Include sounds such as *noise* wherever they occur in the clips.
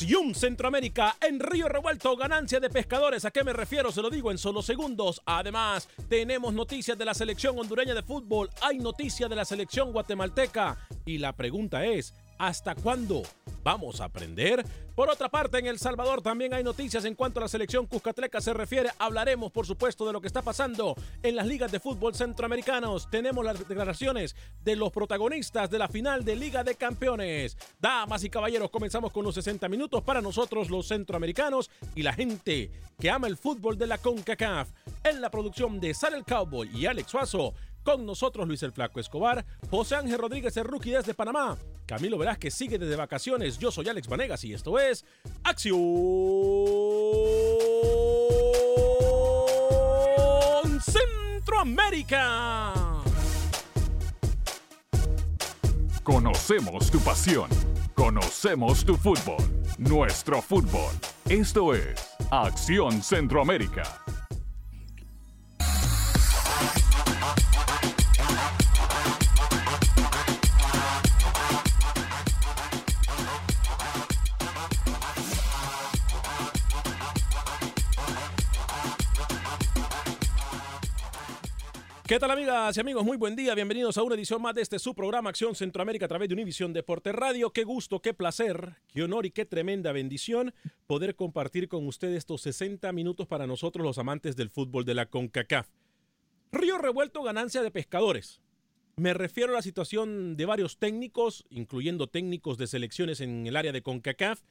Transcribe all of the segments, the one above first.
Acción Centroamérica, en Río Revuelto, ganancia de pescadores. ¿A qué me refiero? Se lo digo en solo segundos. Además, tenemos noticias de la selección hondureña de fútbol, hay noticias de la selección guatemalteca. Y la pregunta es, ¿hasta cuándo vamos a aprender? Por otra parte, en El Salvador también hay noticias en cuanto a la selección Cuscatleca se refiere. Hablaremos, por supuesto, de lo que está pasando en las ligas de fútbol centroamericanos. Tenemos las declaraciones de los protagonistas de la final de Liga de Campeones. Damas y caballeros, comenzamos con los 60 minutos para nosotros los centroamericanos y la gente que ama el fútbol de la CONCACAF. En la producción de Sal el Cowboy y Alex Suazo, con nosotros Luis el Flaco Escobar, José Ángel Rodríguez el Rookie desde Panamá, Camilo Velázquez sigue desde vacaciones, yo soy Alex Vanegas y esto es Acción Centroamérica. Conocemos tu pasión, conocemos tu fútbol, nuestro fútbol. Esto es Acción Centroamérica. ¿Qué tal amigas y amigos? Muy buen día, bienvenidos a una edición más de este su programa Acción Centroamérica a través de Univisión Deporte Radio. Qué gusto, qué placer, qué honor y qué tremenda bendición poder compartir con ustedes estos 60 minutos para nosotros los amantes del fútbol de la CONCACAF. Río Revuelto, ganancia de pescadores. Me refiero a la situación de varios técnicos, incluyendo técnicos de selecciones en el área de CONCACAF.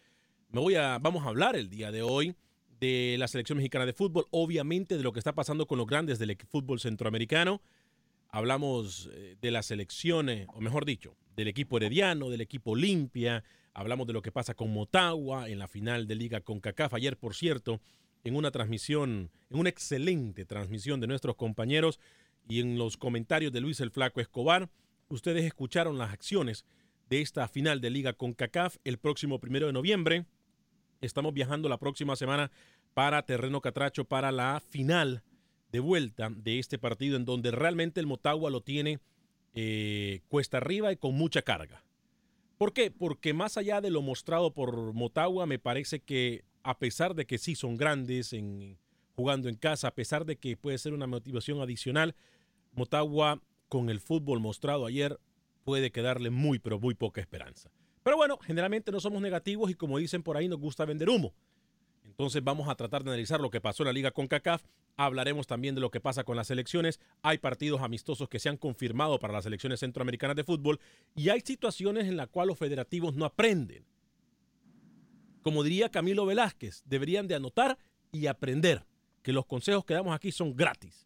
Me voy a, vamos a hablar el día de hoy de la selección mexicana de fútbol, obviamente de lo que está pasando con los grandes del fútbol centroamericano. Hablamos eh, de la selección, eh, o mejor dicho, del equipo herediano, del equipo Olimpia. Hablamos de lo que pasa con Motagua en la final de Liga con CACAF. Ayer, por cierto, en una transmisión, en una excelente transmisión de nuestros compañeros y en los comentarios de Luis el Flaco Escobar, ustedes escucharon las acciones de esta final de Liga con CACAF el próximo primero de noviembre. Estamos viajando la próxima semana para Terreno Catracho para la final de vuelta de este partido en donde realmente el Motagua lo tiene eh, cuesta arriba y con mucha carga. ¿Por qué? Porque más allá de lo mostrado por Motagua, me parece que a pesar de que sí son grandes en, jugando en casa, a pesar de que puede ser una motivación adicional, Motagua con el fútbol mostrado ayer puede quedarle muy, pero muy poca esperanza. Pero bueno, generalmente no somos negativos y como dicen por ahí, nos gusta vender humo. Entonces vamos a tratar de analizar lo que pasó en la liga con CACAF. Hablaremos también de lo que pasa con las selecciones. Hay partidos amistosos que se han confirmado para las selecciones centroamericanas de fútbol y hay situaciones en las cuales los federativos no aprenden. Como diría Camilo Velázquez, deberían de anotar y aprender que los consejos que damos aquí son gratis.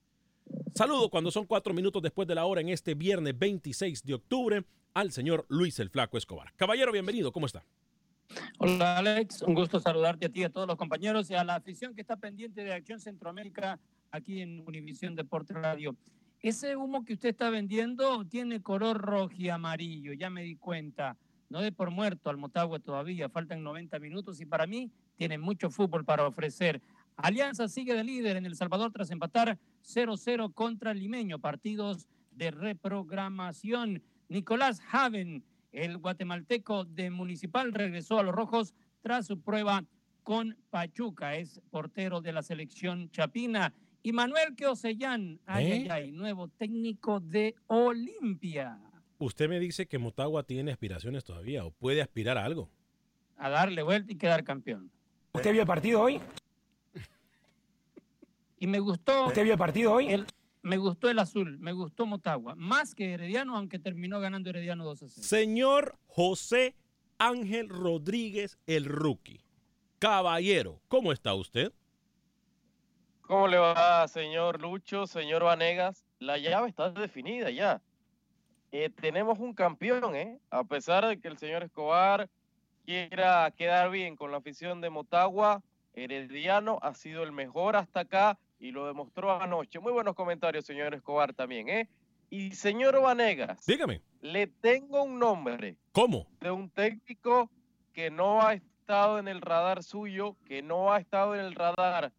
Saludo cuando son cuatro minutos después de la hora en este viernes 26 de octubre al señor Luis el Flaco Escobar. Caballero, bienvenido, ¿cómo está? Hola Alex, un gusto saludarte a ti y a todos los compañeros y a la afición que está pendiente de Acción Centroamérica aquí en Univisión Deporte Radio. Ese humo que usted está vendiendo tiene color rojo y amarillo, ya me di cuenta. No de por muerto al Motagua todavía, faltan 90 minutos y para mí tiene mucho fútbol para ofrecer. Alianza sigue de líder en El Salvador tras empatar 0-0 contra Limeño, partidos de reprogramación. Nicolás Haven el guatemalteco de Municipal regresó a los Rojos tras su prueba con Pachuca. Es portero de la selección Chapina. Y Manuel Queosellán, ay, ¿Eh? ay, ay, nuevo técnico de Olimpia. Usted me dice que Motagua tiene aspiraciones todavía o puede aspirar a algo. A darle vuelta y quedar campeón. ¿Usted vio el partido hoy? *laughs* Y me gustó. ¿Usted vio el partido hoy? El, me gustó el azul, me gustó Motagua. Más que Herediano, aunque terminó ganando Herediano 2 a 0. Señor José Ángel Rodríguez, el rookie. Caballero, ¿cómo está usted? ¿Cómo le va, señor Lucho, señor Vanegas? La llave está definida ya. Eh, tenemos un campeón, ¿eh? A pesar de que el señor Escobar quiera quedar bien con la afición de Motagua, Herediano ha sido el mejor hasta acá y lo demostró anoche. Muy buenos comentarios, señor Escobar, también, ¿eh? Y señor Vanegas, Dígame, le tengo un nombre ¿cómo? de un técnico que no ha estado en el radar suyo, que no ha estado en el radar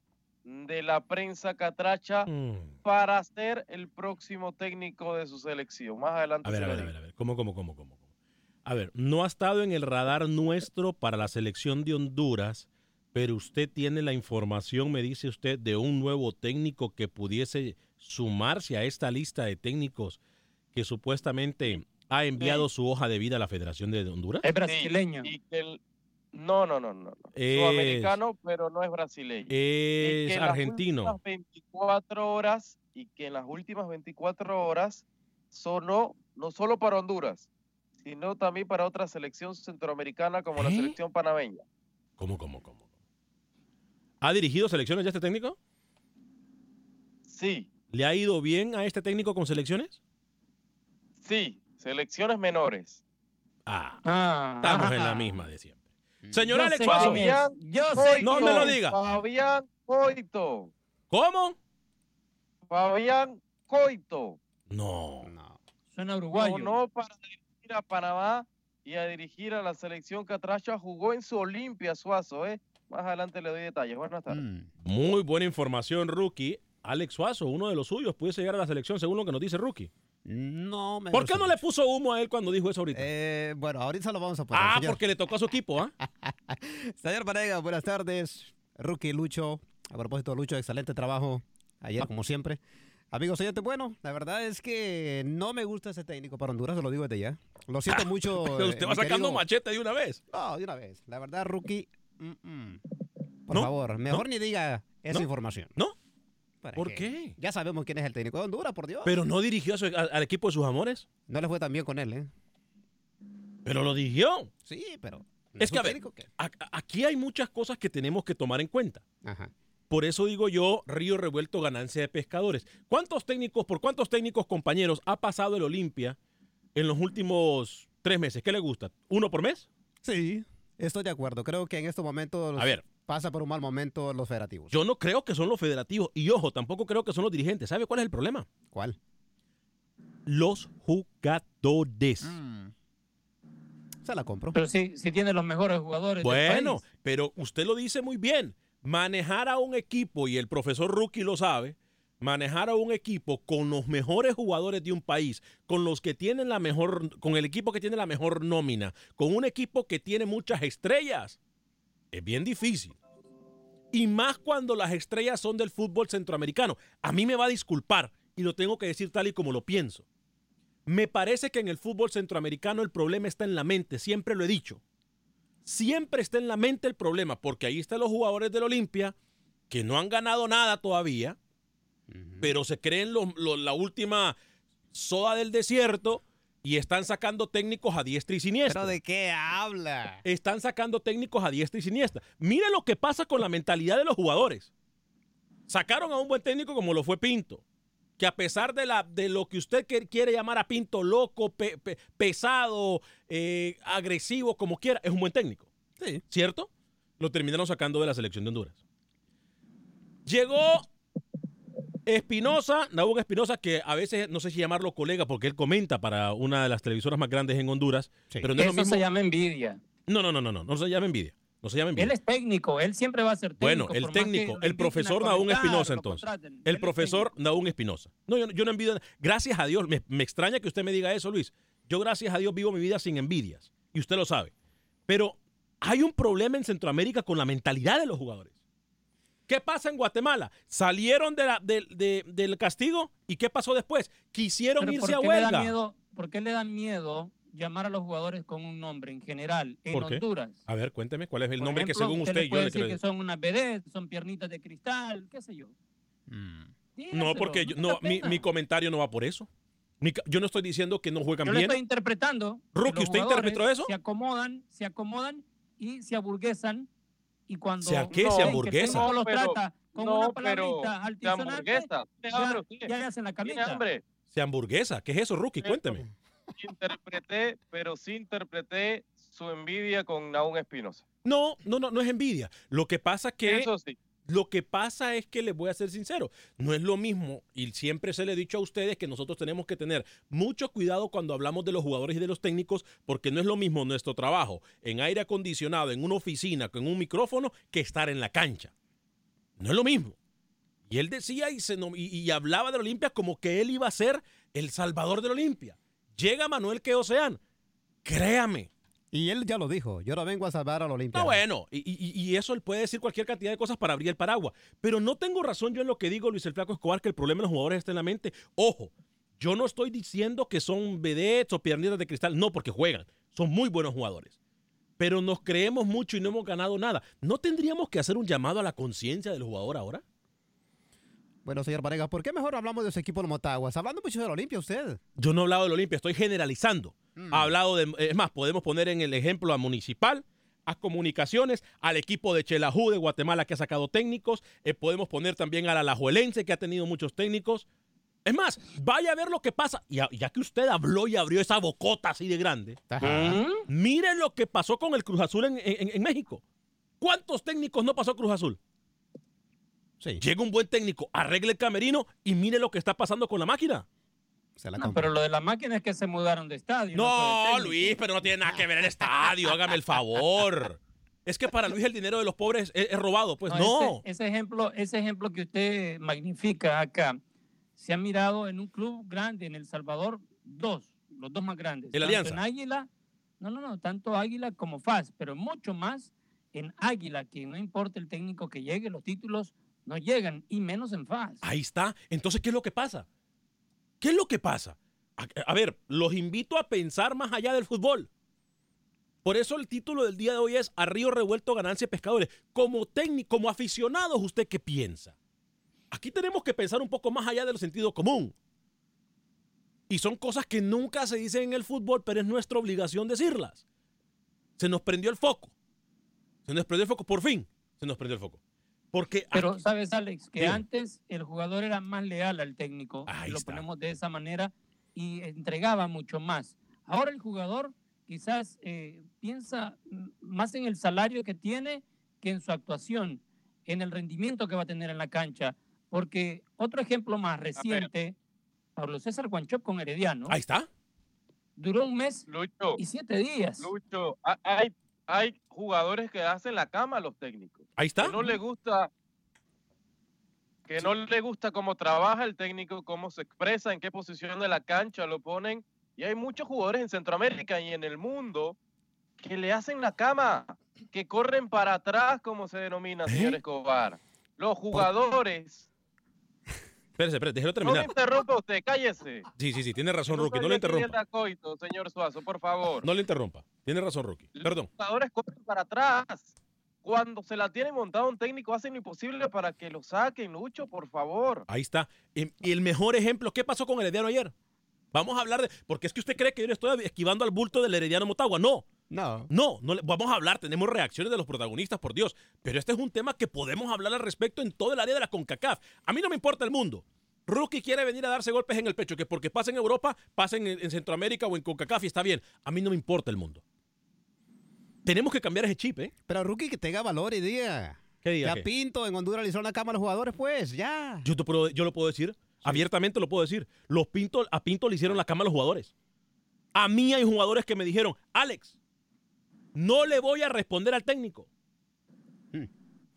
de la prensa catracha Mm. para ser el próximo técnico de su selección. Más adelante A ver, a ver, a ver, a ver. ¿Cómo, cómo, cómo, cómo? cómo? A ver, no ha estado en el radar nuestro para la selección de Honduras, pero usted tiene la información, me dice usted, de un nuevo técnico que pudiese sumarse a esta lista de técnicos que supuestamente ha enviado su hoja de vida a la Federación de Honduras. Es brasileño. Sí, y que el- No, no, no, no. no. Es- Sudamericano, pero no es brasileño. Y que Es en las argentino. últimas 24 horas y que en las últimas 24 horas sonó no solo para Honduras, sino también para otra selección centroamericana como la ¿Eh? selección panameña. ¿Cómo, cómo, cómo? ¿Ha dirigido selecciones ya este técnico? Sí, ¿Le ha ido bien a este técnico con selecciones? sí, selecciones menores. Ah, Ah, estamos en la misma de siempre. Señor Yo Alex sé Suazo. Yo sé No me lo diga. Fabián Coito. ¿Cómo? Fabián Coito. No. Suena uruguayo. No, no para dirigir a Panamá y a dirigir a la selección catracha. Jugó en su Olimpia Suazo, ¿eh? Más adelante le doy detalles. Buenas tardes. Mm. Muy buena información, Rookie. Alex Suazo, uno de los suyos, puede llegar a la selección según lo que nos dice Rookie. No me ¿Por qué no le puso humo a él cuando dijo eso ahorita? Eh, bueno, ahorita lo vamos a poner. ah, señor. porque le tocó a su equipo, ¿ah? *laughs* Señor Vanega, buenas tardes. Rookie Lucho. A propósito, Lucho, excelente trabajo ayer, como siempre. Amigos, oyentes, bueno, la verdad es que no me gusta ese técnico para Honduras, se lo digo desde ya. Lo siento *laughs* mucho. Pero eh, usted va mi sacando querido- machete de una vez. No, de una vez. La verdad, Rookie, mm, mm. por ¿No? favor, mejor ¿No? ni diga esa ¿No? información. ¿No? ¿Para ¿Por qué? Ya sabemos quién es el técnico de Honduras, por Dios. Pero no dirigió a su- a- al equipo de sus amores. No le fue tan bien con él, ¿eh? Pero lo dirigió. Sí, pero... Es que, a ver, que- a- aquí hay muchas cosas que tenemos que tomar en cuenta. Ajá. Por eso digo yo, río revuelto, ganancia de pescadores. ¿Cuántos técnicos, por cuántos técnicos compañeros ha pasado el Olimpia en los últimos tres meses? ¿Qué le gusta? ¿Uno por mes? Sí, estoy de acuerdo. Creo que en estos momentos A ver. pasa por un mal momento los federativos. Yo no creo que son los federativos. Y ojo, tampoco creo que son los dirigentes. ¿Sabe cuál es el problema? ¿Cuál? Los jugadores. Se la compro. Pero sí, sí tiene los mejores jugadores. del Bueno, país. pero usted lo dice muy bien. Manejar a un equipo, y el profesor Rookie lo sabe, manejar a un equipo con los mejores jugadores de un país, con los que tienen la mejor, con el equipo que tiene la mejor nómina, con un equipo que tiene muchas estrellas, es bien difícil. Y más cuando las estrellas son del fútbol centroamericano. A mí me va a disculpar y lo tengo que decir tal y como lo pienso. Me parece que en el fútbol centroamericano el problema está en la mente, siempre lo he dicho. Siempre está en la mente el problema, porque ahí están los jugadores del Olimpia que no han ganado nada todavía, pero se creen los- los- la última soda del desierto y están sacando técnicos a diestra y siniestra. ¿Pero de qué habla? Están sacando técnicos a diestra y siniestra. Mire lo que pasa con la mentalidad de los jugadores. Sacaron a un buen técnico como lo fue Pinto, que a pesar de, la, de lo que usted quiere llamar a Pinto loco, pe- pe- pesado, eh, agresivo, como quiera, es un buen técnico. Sí. ¿Cierto? Lo terminaron sacando de la selección de Honduras. Llegó Espinosa, Nahuel Espinosa, que a veces no sé si llamarlo colega porque él comenta para una de las televisoras más grandes en Honduras. Pero no es lo Eso mismo. se llama envidia. No, no, no, no, no, no se llama envidia. No se llama envidia. Él es técnico, él siempre va a ser técnico. Bueno, el técnico, el profesor comentar, Espinosa entonces. El profesor Naún Espinosa. No, yo, yo no envidio. Gracias a Dios, me, me extraña que usted me diga eso, Luis. Yo gracias a Dios vivo mi vida sin envidias. Y usted lo sabe. Pero hay un problema en Centroamérica con la mentalidad de los jugadores. ¿Qué pasa en Guatemala? Salieron de la- de- de- del castigo y ¿qué pasó después? Quisieron irse ¿por a qué le da huelga. miedo- ¿Por qué le dan miedo llamar a los jugadores con un nombre en general en ¿Por qué? Honduras? A ver, cuénteme cuál es el Por nombre que ejemplo, según usted le yo le decir que son unas vedettes, son piernitas de cristal, qué sé yo. No, Dígaselo, porque yo- no no, mi, mi comentario no va por eso. Mi yo no estoy diciendo que no juegan Yo bien. estoy interpretando. que Rookie, ¿usted interpretó eso? Se acomodan, se acomodan y se aburguesan. Y cuando ¿Se a qué se ven que el hamburguesa? técnico los pero- trata con no, una pero palabrita hamburguesa. ¿Qué ya, ya le hacen la. Se hamburguesa. ¿Qué es eso, Rookie? Cuénteme. Interpreté, pero sí interpreté su envidia con Naún Espinosa. No, no, no, no es envidia. Lo que pasa que Eso sí. Lo que pasa es que les voy a ser sincero, no es lo mismo y siempre se le he dicho a ustedes que nosotros tenemos que tener mucho cuidado cuando hablamos de los jugadores y de los técnicos porque no es lo mismo nuestro trabajo en aire acondicionado, en una oficina, con un micrófono que estar en la cancha. No es lo mismo. Y él decía y, hablaba de la Olimpia como que él iba a ser el salvador de la Olimpia. Llega Manuel Queoceán. Créame. Y él ya lo dijo, yo no vengo a salvar a Olimpia. No, bueno, y, y- y eso él puede decir cualquier cantidad de cosas para abrir el paraguas. Pero no tengo razón yo en lo que digo, Luis el Flaco Escobar, que el problema de los jugadores está en la mente. Ojo, yo no estoy diciendo que son vedettes o piernitas de cristal, no, porque juegan. Son muy buenos jugadores. Pero nos creemos mucho y no hemos ganado nada. ¿No tendríamos que hacer un llamado a la conciencia del jugador ahora? Bueno, señor Vanegas, ¿por qué mejor hablamos de su equipo de Motaguas? Hablando mucho de la Olimpia usted. Yo no he hablado del Olimpia, estoy generalizando. Ha hablado de, es más, podemos poner en el ejemplo a Municipal, a Comunicaciones, al equipo de Chelajú de Guatemala que ha sacado técnicos, eh, podemos poner también a la Alajuelense que ha tenido muchos técnicos. Es más, vaya a ver lo que pasa. Y a- ya que usted habló y abrió esa bocota así de grande, miren lo que pasó con el Cruz Azul en, en- en México. ¿Cuántos técnicos no pasó Cruz Azul? Llega un buen técnico, arregle el camerino y mire lo que está pasando con la máquina. No, pero lo de la máquina es que se mudaron de estadio. No. Luis, pero no tiene nada que ver el estadio, hágame el favor. Es que para Luis el dinero de los pobres es, es robado, pues no. Ese, ese ejemplo, ese ejemplo que usted magnifica acá, se ha mirado en un club grande en El Salvador, dos, los dos más grandes. ¿El Alianza? En Águila, no, no, no, tanto Águila como FAS, pero mucho más en Águila, que no importa el técnico que llegue, los títulos no llegan, y menos en FAS. Ahí está. Entonces, ¿qué es lo que pasa? ¿Qué es lo que pasa? A, ver, los invito a pensar más allá del fútbol. Por eso el título del día de hoy es A Río Revuelto Ganancia Pescadores. Como técnico, como aficionados, ¿usted qué piensa? Aquí tenemos que pensar un poco más allá del sentido común. Y son cosas que nunca se dicen en el fútbol, pero es nuestra obligación decirlas. Se nos prendió el foco. Se nos prendió el foco, por fin. Se nos prendió el foco. Porque Pero sabes, Alex, que antes el jugador era más leal al técnico, Ahí lo está. ponemos de esa manera, y entregaba mucho más. Ahora el jugador quizás eh, piensa más en el salario que tiene que en su actuación, en el rendimiento que va a tener en la cancha. Porque otro ejemplo más reciente, Pablo César Guanchop con Herediano. Ahí está. Duró un mes Lucho, y siete días. Lucho, ha- hay, hay jugadores que hacen la cama a los técnicos. Ahí está. Que no le gusta que no le gusta cómo trabaja el técnico, cómo se expresa, en qué posición de la cancha lo ponen. Y hay muchos jugadores en Centroamérica y en el mundo que le hacen la cama, que corren para atrás, como se denomina, señor Escobar. Los jugadores. Espérese, espérese, déjelo No me terminar. interrumpa usted, cállese. Sí, sí, sí, tiene razón, No Rookie. No le interrumpa. era Coito, señor Suazo, por favor. No le interrumpa. Tiene razón, Rookie. Perdón. Los jugadores corren para atrás. Cuando se la tiene montado un técnico, hacen lo imposible para que lo saquen, Lucho, por favor. Ahí está. Y, y el mejor ejemplo, ¿qué pasó con el Herediano ayer? Vamos a hablar de. Porque es que usted cree que yo le estoy esquivando al bulto del Herediano Motagua. No. No. No, no le- vamos a hablar, tenemos reacciones de los protagonistas, por Dios. Pero este es un tema que podemos hablar al respecto en todo el área de la CONCACAF. A mí no me importa el mundo. Rookie quiere venir a darse golpes en el pecho, que porque pasa en Europa, pasa en, en Centroamérica o en CONCACAF y está bien. A mí no me importa el mundo. Tenemos que cambiar ese chip, ¿eh? Pero Rookie que tenga valor y diga. ¿Qué diga? Ya qué? Pinto en Honduras le hizo una cama a los jugadores, pues, ya. Yo, te puedo- yo lo puedo decir, abiertamente lo puedo decir. Los Pinto, a Pinto le hicieron la cama a los jugadores. A mí hay jugadores que me dijeron, Alex, no le voy a responder al técnico. Hmm.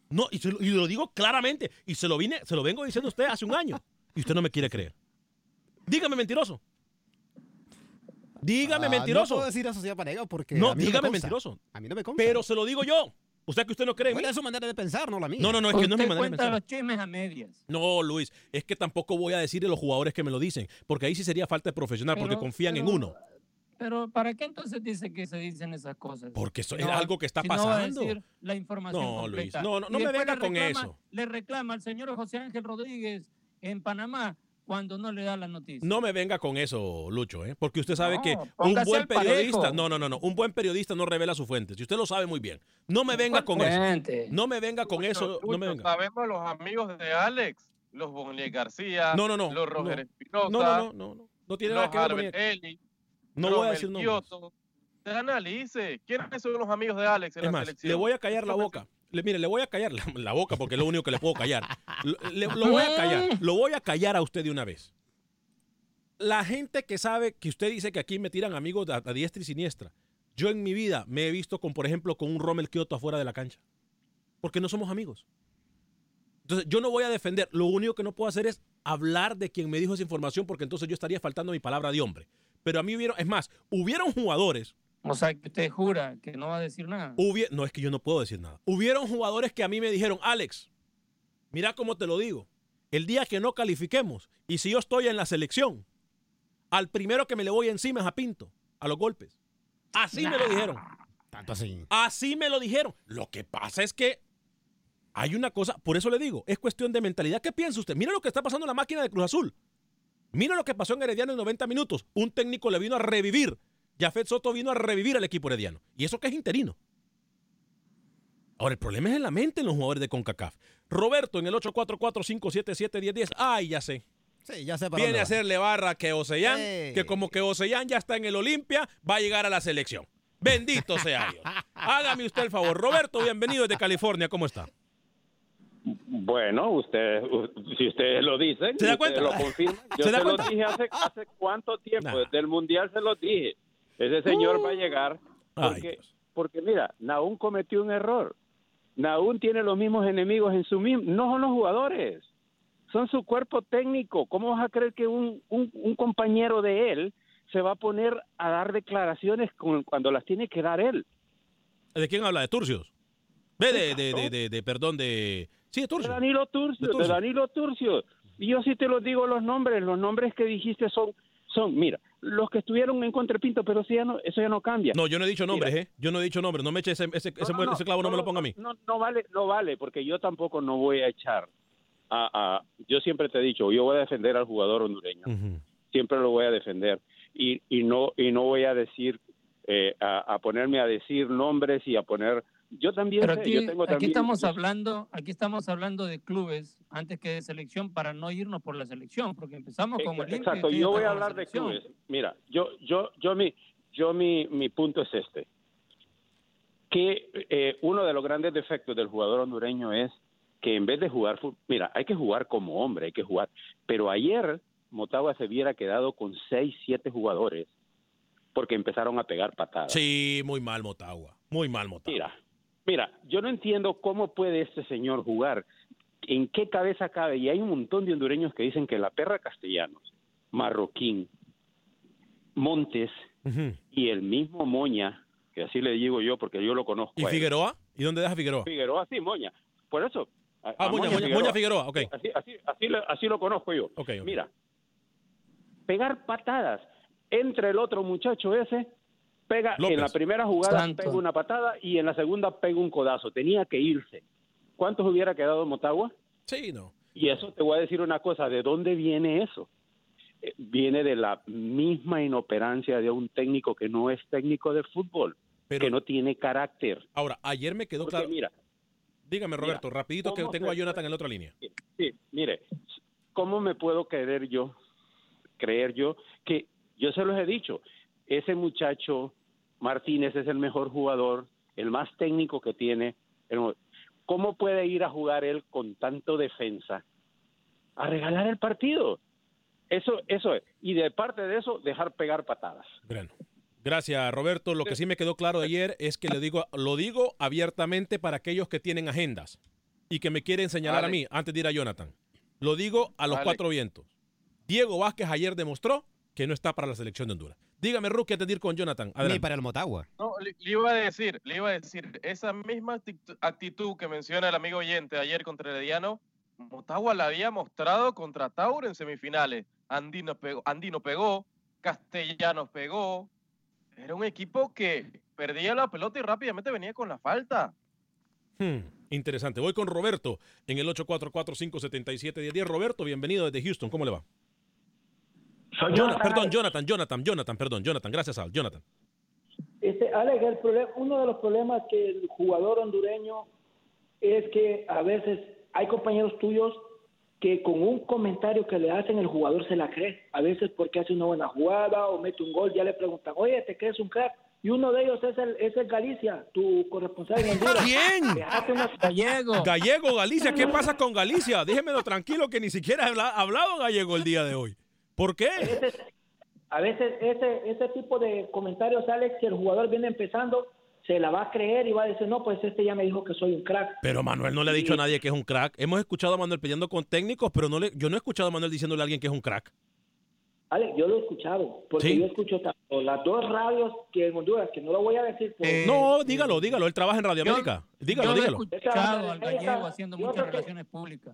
No, y, se lo, y lo digo claramente, y se lo vine, se lo vengo diciendo a usted hace un año, y usted no me quiere creer. Dígame mentiroso. Dígame Ah, mentiroso. No puedo decir eso, señor Panega, porque. No, a mí me dígame mentiroso. A mí no me consta. Pero se lo digo yo. Usted que usted no cree en mí. Es su manera de pensar, no la mía. No, no, no, es que no es mi manera de pensar. los chismes a medias. No, Luis, es que tampoco voy a decirle a los jugadores que me lo dicen, porque ahí sí sería falta de profesional, porque Pero- confían en uno. Pero ¿para qué entonces dice que se dicen esas cosas? Porque eso es no algo que está si no va a pasando. decir la información No, Luis, no, no, no me venga con eso. Le reclama al señor José Ángel Rodríguez en Panamá cuando no le da la noticia. No me venga con eso, Lucho, ¿eh? porque usted sabe No, que un buen periodista, no, no, no, no, un buen periodista no revela su fuente. Si usted lo sabe muy bien, no me venga con eso. No me venga con Lucho, eso, no me venga. Sabemos los amigos de Alex, los Bonnier García, No, no, no, los Roger no. Espinosa, No, no, no, no, no, no tiene nada que ver con No voy a decir nombres. Analice. ¿Quiénes son los amigos de Alex en Es la más, selección? le voy a callar la boca. Le, mire, le voy a callar la, la boca porque es lo único que le puedo callar. *laughs* Lo, le- lo voy a callar. Lo voy a callar a usted de una vez. La gente que sabe que usted dice que aquí me tiran amigos a, a diestra y siniestra. Yo en mi vida me he visto con, por ejemplo, con un Rommel Kioto afuera de la cancha. Porque no somos amigos. Entonces, yo no voy a defender. Lo único que no puedo hacer es hablar de quien me dijo esa información porque entonces yo estaría faltando a mi palabra de hombre. Pero a mí hubieron, es más, hubieron jugadores O sea, que usted jura que no va a decir nada. Hubie- no, es que yo no puedo decir nada. Hubieron jugadores que a mí me dijeron, Alex, mira cómo te lo digo. El día que no califiquemos, y si yo estoy en la selección, al primero que me le voy encima es a Pinto, a los golpes. Así me lo dijeron. Tanto así. Así me lo dijeron. Lo que pasa es que hay una cosa, por eso le digo, es cuestión de mentalidad. ¿Qué piensa usted? Mira lo que está pasando en la máquina de Cruz Azul. Mira lo que pasó en Herediano en 90 minutos. Un técnico le vino a revivir. Jafet Soto vino a revivir al equipo herediano. Y eso que es interino. Ahora, el problema es en la mente en los jugadores de CONCACAF. Roberto, en el 844-577-1010. Ay, ya sé. Sí, ya sé para Viene a hacerle barra que Sí. que como que Oceán ya está en el Olimpia, va a llegar a la selección. Bendito sea Dios. *laughs* Hágame usted el favor. Roberto, bienvenido desde California. ¿Cómo está? Bueno, usted, si ustedes lo dicen, ¿Se da ustedes cuenta? lo confirman. *laughs* Yo ¿Se lo dije hace, hace cuánto tiempo, Nah. desde el Mundial se lo dije. Ese señor va a llegar porque, porque mira, Naún cometió un error. Naún tiene los mismos enemigos en su mismo, no son los jugadores, son su cuerpo técnico. ¿Cómo vas a creer que un, un, un compañero de él se va a poner a dar declaraciones con- cuando las tiene que dar él? ¿De quién habla? ¿De Turcios? Ve, de, de, de, de- de- perdón, de... Sí, de De Turcios. Danilo Turcio, De de, Turcio. Danilo Turcio. Y yo sí te los digo los nombres, los nombres que dijiste son, son, mira, los que estuvieron en Contrapinto, pero sí ya no, eso ya no cambia. No, yo no he dicho nombres, Mira. ¿eh? Yo no he dicho nombres. No me eche ese, ese, ese, No, no, ese clavo, no, me lo ponga a mí. No, no vale, no vale, porque yo tampoco no voy a echar a, a- yo siempre te he dicho, yo voy a defender al jugador hondureño, siempre lo voy a defender y, y no y no voy a decir eh, a, a ponerme a decir nombres y a poner, yo también Pero sé, aquí, yo tengo aquí también, estamos hablando, aquí estamos hablando de clubes antes que de selección para no irnos por la selección, porque empezamos con el Exacto, yo voy a hablar de clubes. Mira, yo, yo, yo mi, yo mi, mi punto es este, que eh, uno de los grandes defectos del jugador hondureño es que en vez de jugar, mira, hay que jugar como hombre, hay que jugar. Pero ayer Motagua se hubiera quedado con seis, siete jugadores porque empezaron a pegar patadas. Sí, muy mal Motagua. Muy mal Motagua. Mira, mira, yo no entiendo cómo puede este señor jugar. ¿En qué cabeza cabe? Y hay un montón de hondureños que dicen que la perra castellanos, Marroquín, Montes y el mismo Moña, que así le digo yo porque yo lo conozco. ¿Y. Figueroa? ¿Y dónde deja Figueroa? Figueroa, sí, Moña. Por eso. a- Ah, a Moña, Moña, Moña Figueroa, ok. Así, así, así, lo, así lo conozco yo. Ok, ok. Mira, pegar patadas entre el otro muchacho ese, pega López. en la primera jugada Santo. pega una patada y en la segunda pega un codazo. Tenía que irse. ¿Cuántos hubiera quedado Motagua? Sí, no. Y eso te voy a decir una cosa, ¿de dónde viene eso? Eh, Viene de la misma inoperancia de un técnico que no es técnico de fútbol, que no tiene carácter. Ahora, ayer me quedó Porque claro. mira, Dígame, Roberto, rapidito que ¿cómo tengo a Jonathan en la otra línea. Sí, mire, ¿cómo me puedo creer yo, creer yo que yo se los he dicho, ese muchacho Martínez es el mejor jugador, el más técnico que tiene. ¿Cómo puede ir a jugar él con tanto defensa a regalar el partido? Eso, eso es. Y de parte de eso, dejar pegar patadas. Bueno, Gracias, Roberto. Lo que sí me quedó claro ayer es que le digo, lo digo abiertamente para aquellos que tienen agendas y que me quieren señalar a mí antes de ir a Jonathan. Lo digo a los cuatro vientos. Diego Vázquez ayer demostró que no está para la selección de Honduras. Dígame, Rookie, antes de ir con Jonathan. Ni para el Motagua. No, le, le iba a decir, le iba a decir, esa misma actitud, actitud que menciona el amigo oyente ayer contra Herediano, Motagua la había mostrado contra Tauro en semifinales. Andino pegó, Andino pegó, Castellanos pegó. Era un equipo que perdía la pelota y rápidamente venía con la falta. Hmm, interesante. Voy con Roberto en el 844-577-1010. Roberto, bienvenido desde Houston. ¿Cómo le va? Soy Jonathan, Jonathan. perdón, Jonathan, Jonathan, Jonathan, perdón, Jonathan. Gracias, Al. Jonathan. Este, Alex, el problema, uno de los problemas que el jugador hondureño es que a veces hay compañeros tuyos que con un comentario que le hacen el jugador se la cree. A veces porque hace una buena jugada o mete un gol, ya le preguntan, oye, ¿te crees un crack? Y uno de ellos es el, es el Galicia, tu corresponsal en Honduras. ¿Quién? Gallego. Gallego, Galicia, ¿qué pasa con Galicia? Déjemelo tranquilo que ni siquiera ha habla- hablado gallego el día de hoy. ¿Por qué? A veces ese, ese tipo de comentarios, Alex, que el jugador viene empezando, se la va a creer y va a decir, no, pues este ya me dijo que soy un crack. Pero Manuel no le ha dicho a nadie que es un crack. Hemos escuchado a Manuel peleando con técnicos, pero no le, yo no he escuchado a Manuel diciéndole a alguien que es un crack. Alex, yo lo he escuchado, porque Sí. yo escucho tanto las dos radios que en Honduras, que no lo voy a decir. por- no, dígalo, dígalo. Él trabaja en Radio yo- América. Dígalo, Yo lo he dígalo. escuchado al gallego haciendo yo muchas que- relaciones públicas.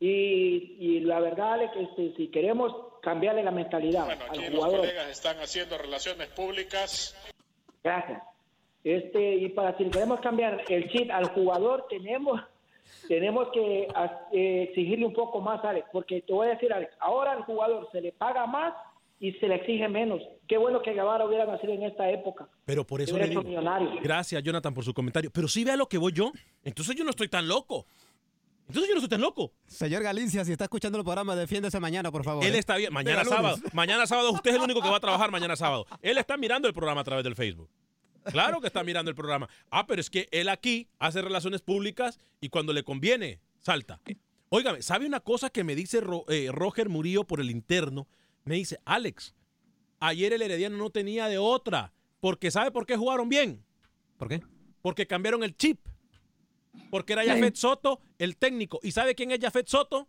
Y, y la verdad, Alex, este, si queremos cambiarle la mentalidad al jugador. están haciendo relaciones públicas. Gracias. Este, y para si le queremos cambiar el chip al jugador, tenemos, tenemos que a- eh, exigirle un poco más, Alex, porque te voy a decir, Alex, ahora al jugador se le paga más y se le exige menos. Qué bueno que Guevara hubiera nacido en esta época. Pero por eso le digo. millonario. Gracias, Jonathan, por su comentario. Pero sí vea lo que voy yo. Entonces yo no estoy tan loco. Entonces yo no estoy tan loco. Señor Galicia, si está escuchando el programa, defiéndese mañana, por favor. Él ¿eh? está bien. Mañana sábado. Mañana sábado usted es el único que va a trabajar mañana sábado. Él está mirando el programa a través del Facebook. Claro que está mirando el programa. Ah, pero es que él aquí hace relaciones públicas y cuando le conviene, salta. Óigame, ¿sabe una cosa que me dice Ro- eh, Roger Murillo por el interno? Me dice, Alex, ayer el Herediano no tenía de otra. Porque ¿sabe por qué jugaron bien? ¿Por qué? Porque cambiaron el chip. Porque era Sí. Jafet Soto el técnico. ¿Y sabe quién es Jafet Soto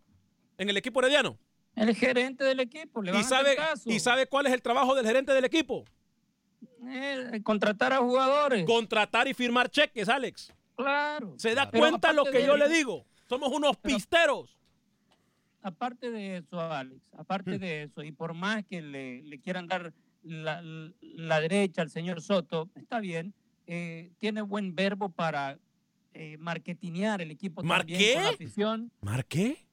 en el equipo herediano? El gerente del equipo, le van ¿Y a sabe, caso. ¿Y sabe cuál es el trabajo del gerente del equipo? Eh, contratar a jugadores. Contratar y firmar cheques, Alex. Claro. ¿Se da Pero cuenta lo que yo le digo? Somos unos pisteros. Aparte de eso, Alex, aparte Hmm. de eso, y por más que le, le quieran dar la, la derecha al señor Soto, está bien, eh, tiene buen verbo para eh, marketinear el equipo ¿Mar también con la afición. ¿Marqué?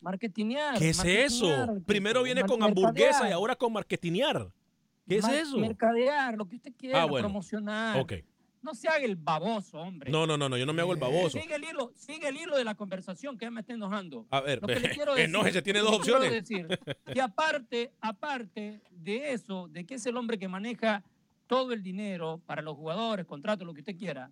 Marketinear. ¿Qué es marketinear, eso? Primero viene con hamburguesa y ahora con marketinear. ¿Qué es mar- eso? Mercadear, lo que usted quiera, Ah, bueno. promocionar. Ok. No se haga el baboso, hombre. No, no, no, no, yo no me hago el baboso. Sigue el hilo, sigue el hilo de la conversación que ya me está enojando. A ver, Lo que le *laughs* quiero decir, enójese, tiene dos opciones. decir, que aparte, aparte de eso, de que es el hombre que maneja todo el dinero para los jugadores, contratos, lo que usted quiera,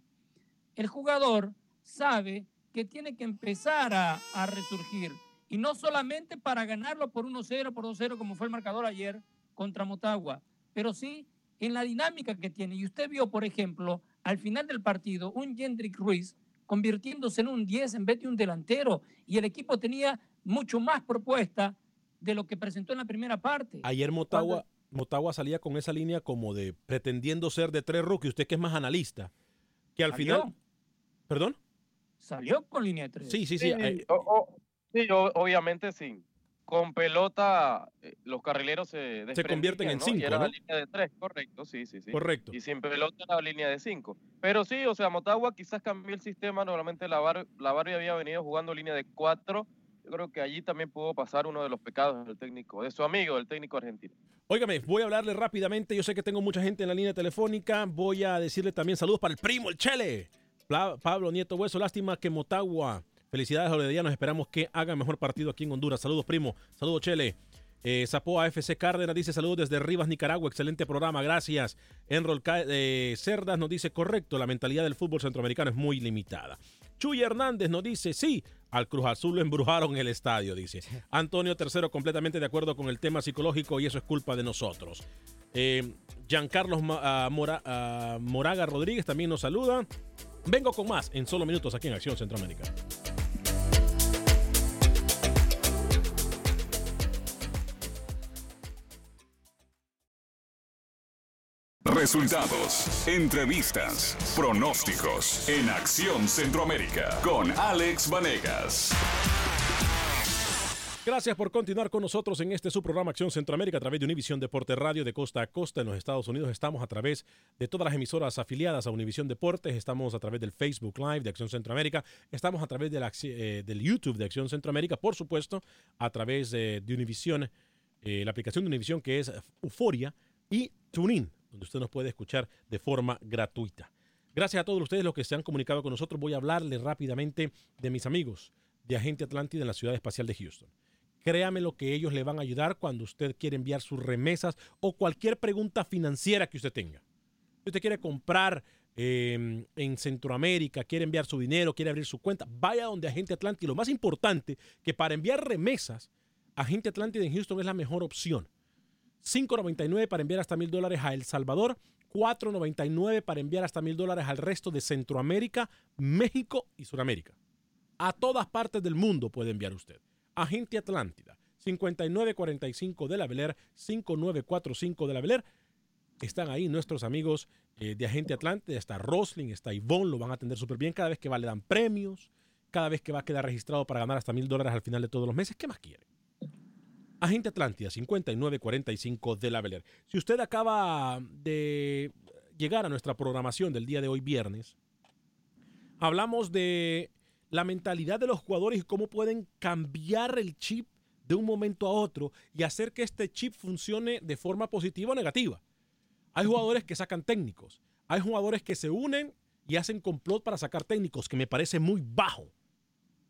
el jugador sabe que tiene que empezar a, a resurgir. Y no solamente para ganarlo por 1-0, por 2-0, como fue el marcador ayer contra Motagua, pero sí en la dinámica que tiene. Y usted vio, por ejemplo, al final del partido, un Jendrick Ruiz convirtiéndose en un 10 en vez de un delantero. Y el equipo tenía mucho más propuesta de lo que presentó en la primera parte. Ayer Motagua, Motagua salía con esa línea como de pretendiendo ser de tres rookies, usted que es más analista, que al ¿Salió? final... ¿Perdón? Salió con línea de tres. Sí, sí, sí. eh, o- o- sí, o- obviamente sí. Con pelota, eh, los carrileros se, Se convierten en cinco, Y era ¿no? la línea de tres, correcto, sí, sí, sí. Correcto. Y sin pelota era la línea de cinco. Pero sí, o sea, Motagua quizás cambió el sistema. Normalmente la Bar- la Barrio había venido jugando línea de cuatro. Yo creo que allí también pudo pasar uno de los pecados del técnico, de su amigo, del técnico argentino. Óigame, voy a hablarle rápidamente. Yo sé que tengo mucha gente en la línea telefónica. Voy a decirle también saludos para el primo, el Chele. Pablo Nieto Hueso, lástima que Motagua. Felicidades a los. Esperamos que hagan mejor partido aquí en Honduras. Saludos, primo. Saludos, Chele. Eh, Zapoa FC Cárdenas dice saludos desde Rivas, Nicaragua. Excelente programa, gracias. Enrol eh, Cerdas nos dice correcto, la mentalidad del fútbol centroamericano es muy limitada. Chuy Hernández nos dice sí, al Cruz Azul lo embrujaron el estadio, dice. Antonio Tercero completamente de acuerdo con el tema psicológico y eso es culpa de nosotros. Eh, Giancarlos Ma- ah, Mora- ah, Moraga Rodríguez también nos saluda. Vengo con más en solo minutos aquí en Acción Centroamérica. Resultados, entrevistas, pronósticos en Acción Centroamérica con Alex Vanegas. Gracias por continuar con nosotros en este su programa Acción Centroamérica a través de Univisión Deporte Radio de costa a costa en los Estados Unidos. Estamos a través de todas las emisoras afiliadas a Univisión Deportes. Estamos a través del Facebook Live de Acción Centroamérica. Estamos a través de la eh, del YouTube de Acción Centroamérica. Por supuesto, a través eh, de Univisión, eh, la aplicación de Univisión que es Euforia y TuneIn, donde usted nos puede escuchar de forma gratuita. Gracias a todos ustedes los que se han comunicado con nosotros. Voy a hablarles rápidamente de mis amigos de Agente Atlántida en la Ciudad Espacial de Houston. Créame lo que ellos le van a ayudar cuando usted quiere enviar sus remesas o cualquier pregunta financiera que usted tenga. Si usted quiere comprar eh, en Centroamérica, quiere enviar su dinero, quiere abrir su cuenta, vaya donde Agente Atlántida. Lo más importante, que para enviar remesas, Agente Atlántida en Houston es la mejor opción. 5.99 para enviar hasta mil dólares a El Salvador, 4.99 para enviar hasta mil dólares al resto de Centroamérica, México y Sudamérica. A todas partes del mundo puede enviar usted. Agente Atlántida, 5945 de la Beler, 5945 de la Beler. Están ahí nuestros amigos eh, de Agente Atlántida. Está Rosling, está Ivonne, lo van a atender súper bien. Cada vez que va le dan premios, cada vez que va a quedar registrado para ganar hasta mil dólares al final de todos los meses. ¿Qué más quiere? Agente Atlántida, 5945 de la Beler. Si usted acaba de llegar a nuestra programación del día de hoy, viernes, hablamos de la mentalidad de los jugadores y cómo pueden cambiar el chip de un momento a otro y hacer que este chip funcione de forma positiva o negativa. Hay jugadores que sacan técnicos, hay jugadores que se unen y hacen complot para sacar técnicos, que me parece muy bajo.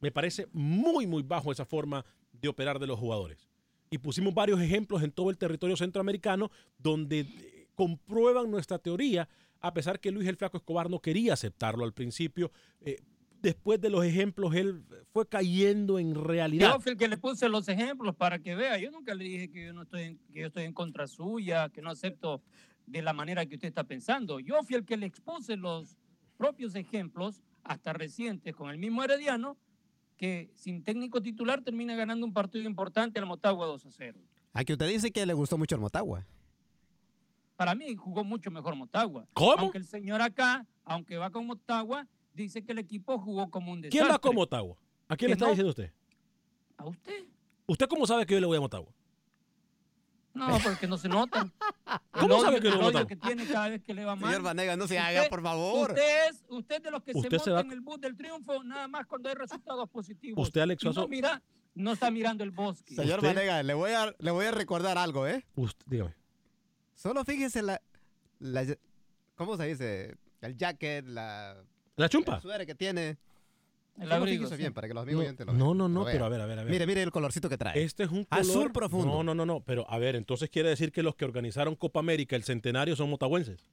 Me parece muy, muy bajo esa forma de operar de los jugadores. Y pusimos varios ejemplos en todo el territorio centroamericano donde eh, comprueban nuestra teoría, a pesar que Luis el Flaco Escobar no quería aceptarlo al principio. Eh, después de los ejemplos, él fue cayendo en realidad. Yo fui el que le puse los ejemplos para que vea. Yo nunca le dije que yo no estoy en, que yo estoy en contra suya, que no acepto de la manera que usted está pensando. Yo fui el que le expuse los propios ejemplos, hasta recientes, con el mismo Herediano, que sin técnico titular termina ganando un partido importante al Motagua 2 a 0. A que usted dice que le gustó mucho el Motagua. Para mí jugó mucho mejor Motagua. ¿Cómo? Aunque el señor acá, aunque va con Motagua, dice que el equipo jugó como un desastre. ¿Quién va con Motagua? ¿A quién le está no. diciendo usted? ¿A usted? ¿Usted cómo sabe que yo le voy a Motagua? No, porque no se nota. *laughs* ¿Cómo El sabe odio- que el lo odio votaron? que tiene cada vez que le va mal. Señor Vanegas, no se haga, por favor. Usted es, usted es de los que Usted se se monta va- en el bus del triunfo nada más cuando hay resultados positivos. Usted, Alex Y no Suazo- mira, no está mirando el bosque. Señor Usted- Vanegas, le voy, a, le voy a recordar algo, ¿eh? Usted, dígame. Solo fíjese la, la- ¿Cómo se dice? El jacket, la... ¿La chumpa? El suéter que tiene. El abrigo, sí. bien para que los amigos No, lo no, vean, no, no, lo pero a ver, a ver, a ver. Mire, mire el colorcito que trae. Este es un color... Azul profundo. No, no, no, no, pero a ver, entonces quiere decir que los que organizaron Copa América, el centenario, son motagüenses.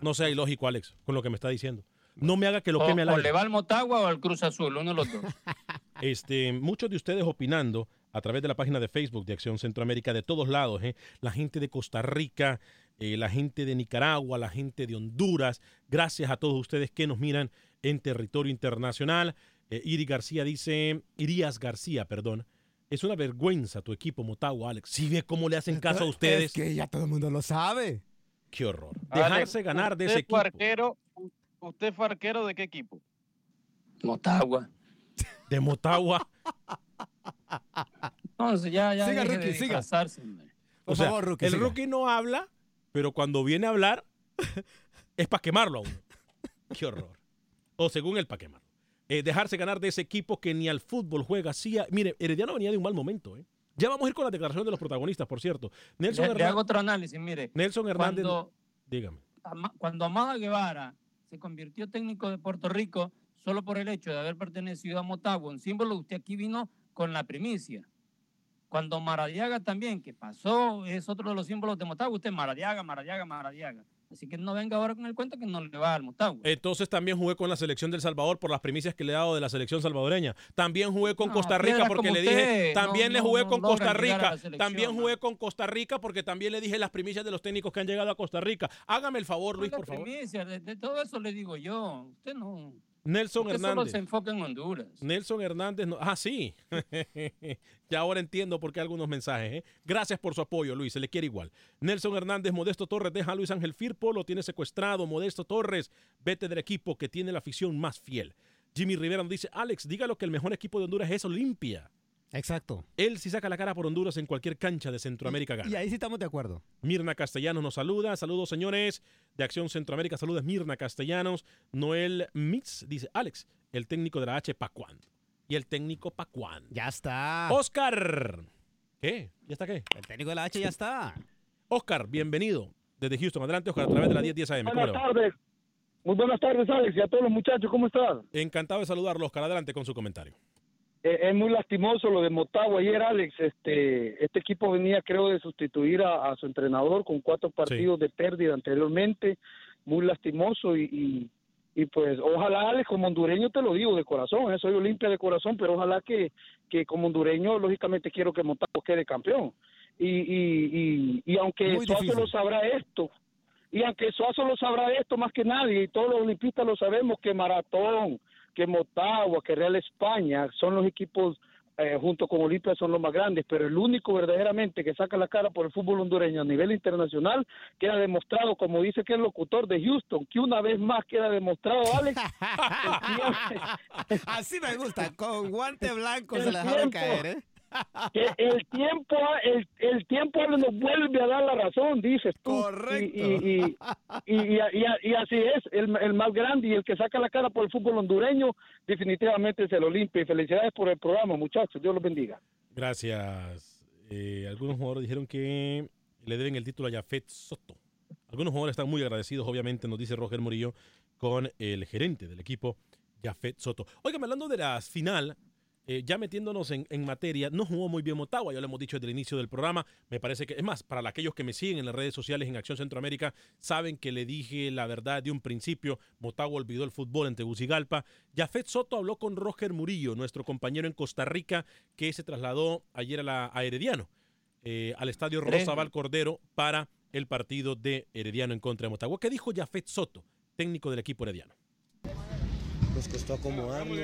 No sea ilógico, Alex, con lo que me está diciendo. No me haga que lo O, queme al o aire. le va al Motagua o al Cruz Azul, uno de los dos. *laughs* Este, muchos de ustedes opinando a través de la página de Facebook de Acción Centroamérica de todos lados, ¿eh? la gente de Costa Rica, eh, la gente de Nicaragua, la gente de Honduras, gracias a todos ustedes que nos miran en territorio internacional. Eh, Iri García dice, Irías García, perdón, es una vergüenza tu equipo Motagua, Alex. Si ve cómo le hacen caso a ustedes. Es que ya todo el mundo lo sabe. Qué horror. Alex, Dejarse ganar de usted ese fue equipo. arquero- ¿Usted fue arquero de qué equipo? Motagua. De Motagua. Entonces ya, ya Siga, Rookie, de siga. hombre. O sea, el rookie no habla, pero cuando viene a hablar *laughs* es para quemarlo a uno. *laughs* Qué horror. O según él, para quemarlo. Eh, dejarse ganar de ese equipo que ni al fútbol juega a- Mire, Herediano venía de un mal momento. ¿eh? Ya vamos a ir con la declaración de los protagonistas, por cierto. Nelson Le, le Hernández. hago otro análisis, mire. Nelson Hernández. Cuando, Dígame. Cuando Amado Guevara se convirtió técnico de Puerto Rico solo por el hecho de haber pertenecido a Motagua, un símbolo, usted aquí vino con la primicia. Cuando Maradiaga también, que pasó, es otro de los símbolos de Motagua, usted Maradiaga, Maradiaga, Maradiaga. Así que no venga ahora con el cuento que no le va al Motagua. Entonces también jugué con la selección del Salvador por las primicias que le he dado de la selección salvadoreña. También jugué con No, Costa Rica porque le dije, también no- le jugué no con Costa Rica. También jugué con Costa Rica porque también le dije las primicias de los técnicos que han llegado a Costa Rica. Hágame el favor, Luis, por favor. de todo eso le digo yo. Usted no. Nelson usted solo Hernández. se enfoca en Honduras. Nelson Hernández. No, ah, sí. *laughs* ya ahora entiendo por qué algunos mensajes. ¿eh? Gracias por su apoyo, Luis. Se le quiere igual. Nelson Hernández, Modesto Torres, deja a Luis Ángel Firpo, lo tiene secuestrado. Modesto Torres, vete del equipo que tiene la afición más fiel. Jimmy Rivera nos dice, Alex, dígalo que el mejor equipo de Honduras es Olimpia. Exacto. Él si saca la cara por Honduras en cualquier cancha de Centroamérica gana. Y ahí sí estamos de acuerdo. Mirna Castellanos nos saluda. Saludos, señores de Acción Centroamérica. Saludos, Mirna Castellanos. Noel Mitz dice, Alex, el técnico de la H, Pacuán. Y el técnico Pacuán. Ya está. Oscar. ¿Qué? ¿Ya está qué? El técnico de la H ya está. Oscar, bienvenido. Desde Houston, adelante, Oscar, a través de la 1010 AM. ¿Cómo le Buenas tardes. Muy buenas tardes, Alex, y a todos los muchachos. ¿Cómo están? Encantado de saludarlo, Oscar. Adelante con su comentario. Eh, es muy lastimoso lo de Motagua ayer, Alex. Este, este equipo venía, creo, de sustituir a, a su entrenador con cuatro partidos de pérdida anteriormente. Muy lastimoso y, y, y, pues ojalá, Alex, como hondureño te lo digo de corazón, eh, soy Olimpia de corazón, pero ojalá que, que como hondureño, lógicamente quiero que Motagua quede campeón. Y, y, y, y aunque Suazo lo sabrá esto, y aunque Suazo lo sabrá esto más que nadie, y todos los olimpistas lo sabemos, que Maratón, que Motagua, que Real España son los equipos eh, junto con Olimpia son los más grandes, pero el único verdaderamente que saca la cara por el fútbol hondureño a nivel internacional queda demostrado, como dice que el locutor de Houston, que una vez más queda demostrado, Alex. *laughs* Así me gusta, con guante blanco se la dejaron caer, ¿eh? Que el tiempo el, el tiempo nos vuelve a dar la razón dices tú Correcto. y, y, y, y- así es el, el más grande y el que saca la cara por el fútbol hondureño definitivamente es el Olimpia y felicidades por el programa muchachos Dios los bendiga Gracias. Eh, algunos jugadores dijeron que le deben el título a Jafet Soto. Algunos jugadores están muy agradecidos, obviamente, nos dice Roger Murillo, con el gerente del equipo, Jafet Soto. Oigan, hablando de la final, eh, ya metiéndonos en, en materia, no jugó muy bien Motagua, ya lo hemos dicho desde el inicio del programa. Me parece que, es más, para aquellos que me siguen en las redes sociales en Acción Centroamérica, saben que le dije la verdad de un principio. Motagua olvidó el fútbol en Tegucigalpa. Jafet Soto habló con Roger Murillo, nuestro compañero en Costa Rica, que se trasladó ayer a, la, a Herediano, eh, al estadio. Rosabal Cordero, para el partido de Herediano en contra de Motagua. ¿Qué dijo Jafet Soto, técnico del equipo Herediano? Nos costó acomodarnos,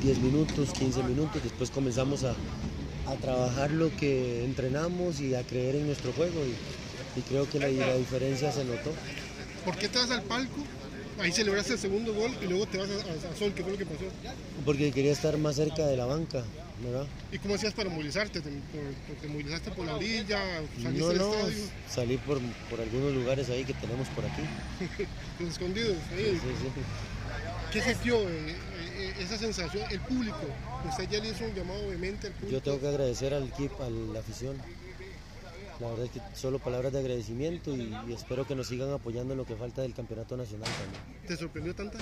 10 minutos, 15 minutos, después comenzamos a, a trabajar lo que entrenamos y a creer en nuestro juego y, y creo que la, la diferencia se notó. ¿Por qué te vas al palco? Ahí celebraste el segundo gol y luego te vas a, a- a Sol, ¿qué fue lo que pasó? Porque quería estar más cerca de la banca, ¿verdad? ¿Y cómo hacías para movilizarte? ¿Te, por- te movilizaste por la orilla? ¿Saliste No, del no, estadio? salí por, por algunos lugares ahí que tenemos por aquí. *laughs* Los escondidos. ahí. Sí, sí, sí. ¿Qué sintió eh, eh, esa sensación? El público. Usted ya le hizo un llamado vehemente al público. Yo tengo que agradecer al equipo, a la afición. La verdad es que solo palabras de agradecimiento y, y espero que nos sigan apoyando en lo que falta del campeonato nacional también. ¿Te sorprendió tanta?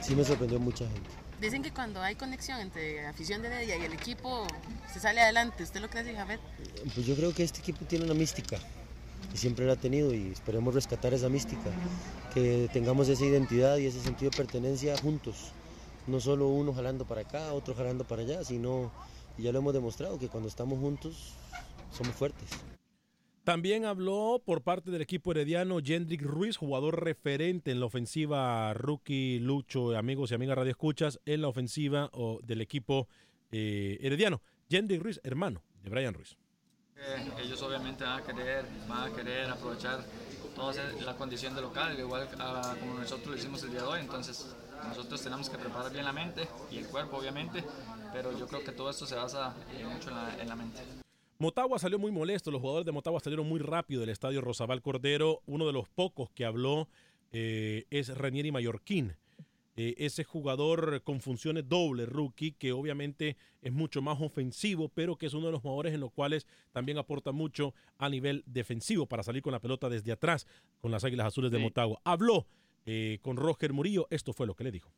Sí me sorprendió mucha gente. Dicen que cuando hay conexión entre afición de Heredia y el equipo se sale adelante. ¿Usted lo cree Jafet? Pues yo creo que este equipo tiene una mística y siempre la ha tenido y esperemos rescatar esa mística, que tengamos esa identidad y ese sentido de pertenencia juntos, no solo uno jalando para acá, otro jalando para allá, sino, y ya lo hemos demostrado, que cuando estamos juntos somos fuertes. También habló por parte del equipo herediano Jendrik Ruiz, jugador referente en la ofensiva rookie Lucho, amigos y amigas Radio Escuchas, en la ofensiva o, del equipo eh, herediano. Jendrik Ruiz, hermano de Brian Ruiz. Eh, ellos obviamente van a querer, van a querer aprovechar toda la condición de local, igual a, como nosotros lo hicimos el día de hoy, entonces nosotros tenemos que preparar bien la mente y el cuerpo obviamente, pero yo creo que todo esto se basa eh, mucho en la, en la mente. Motagua salió muy molesto, los jugadores de Motagua salieron muy rápido del estadio Rosabal Cordero. Uno de los pocos que habló eh, es Ranieri Mallorquín. Eh, ese jugador con funciones dobles, rookie, que obviamente es mucho más ofensivo, pero que es uno de los jugadores en los cuales también aporta mucho a nivel defensivo para salir con la pelota desde atrás con las Águilas Azules de Motagua. Habló eh, con Roger Murillo, esto fue lo que le dijo.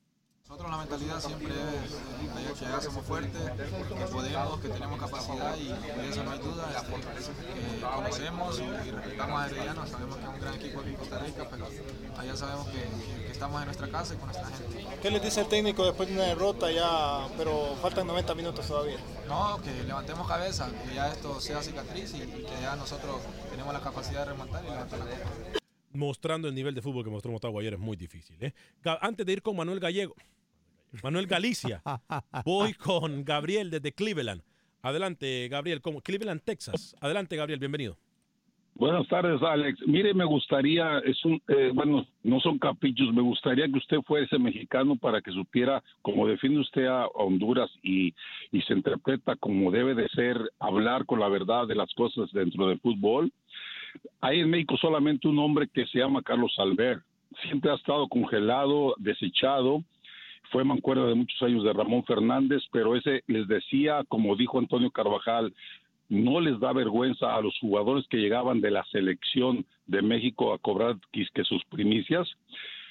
Nosotros la mentalidad siempre es que ya somos fuertes, que podemos, que tenemos capacidad y de eso no hay duda. que conocemos y respetamos a Herediano, sabemos que es un gran equipo aquí en Costa Rica, pero allá sabemos que, que, estamos en nuestra casa y con nuestra gente. ¿Qué les dice el técnico después de una derrota ya, pero faltan 90 minutos todavía? No, que levantemos cabeza, que ya esto sea cicatriz y, y que ya nosotros tenemos la capacidad de remontar y levantar la copa mostrando el nivel de fútbol que mostró Motagua ayer es muy difícil. ¿eh? Antes de ir con Manuel Gallego, Manuel Galicia, *laughs* voy con Gabriel desde Cleveland. Adelante, Gabriel, como Cleveland, Texas. Adelante, Gabriel, bienvenido. Buenas tardes, Alex. Mire, me gustaría, es un, eh, bueno, no son caprichos, me gustaría que usted fuese mexicano para que supiera cómo defiende usted a Honduras y, y se interpreta como debe de ser hablar con la verdad de las cosas dentro del fútbol. Hay en México solamente un hombre que se llama Carlos Alver. Siempre ha estado congelado, desechado. Fue mancuerda de muchos años de Ramón Fernández, pero ese les decía, como dijo Antonio Carvajal, no les da vergüenza a los jugadores que llegaban de la selección de México a cobrar sus primicias.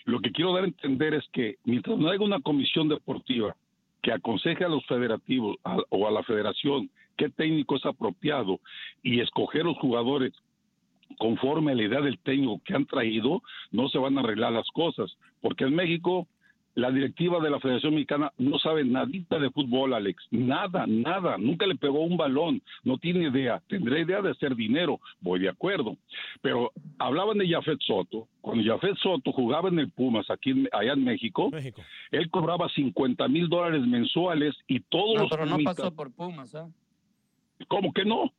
Lo que quiero dar a entender es que mientras no haya una comisión deportiva que aconseje a los federativos o a la federación qué técnico es apropiado y escoger los jugadores conforme a la idea del técnico que han traído, no se van a arreglar las cosas. Porque en México, la directiva de la Federación Mexicana no sabe nadita de fútbol, Alex. Nada, nada. Nunca le pegó un balón. No tiene idea. Tendrá idea de hacer dinero. Voy de acuerdo. Pero hablaban de Jafet Soto. Cuando Jafet Soto jugaba en el Pumas, aquí allá en México, él cobraba 50 mil dólares mensuales y todos no, los. Pero no pasó por Pumas, ¿ah? ¿Cómo que no?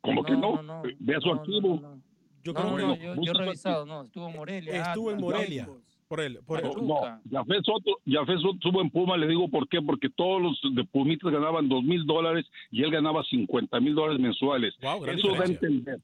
¿Cómo que no? Vea su archivo. Yo creo que yo, yo he revisado, no, estuvo en Morelia. Estuvo en Morelia. Por él, por él. No, Jafet Soto, Jafet Soto estuvo en Puma, le digo por qué, porque todos los de Pumitas ganaban dos mil dólares y él ganaba 50 mil dólares mensuales. Eso da a entender.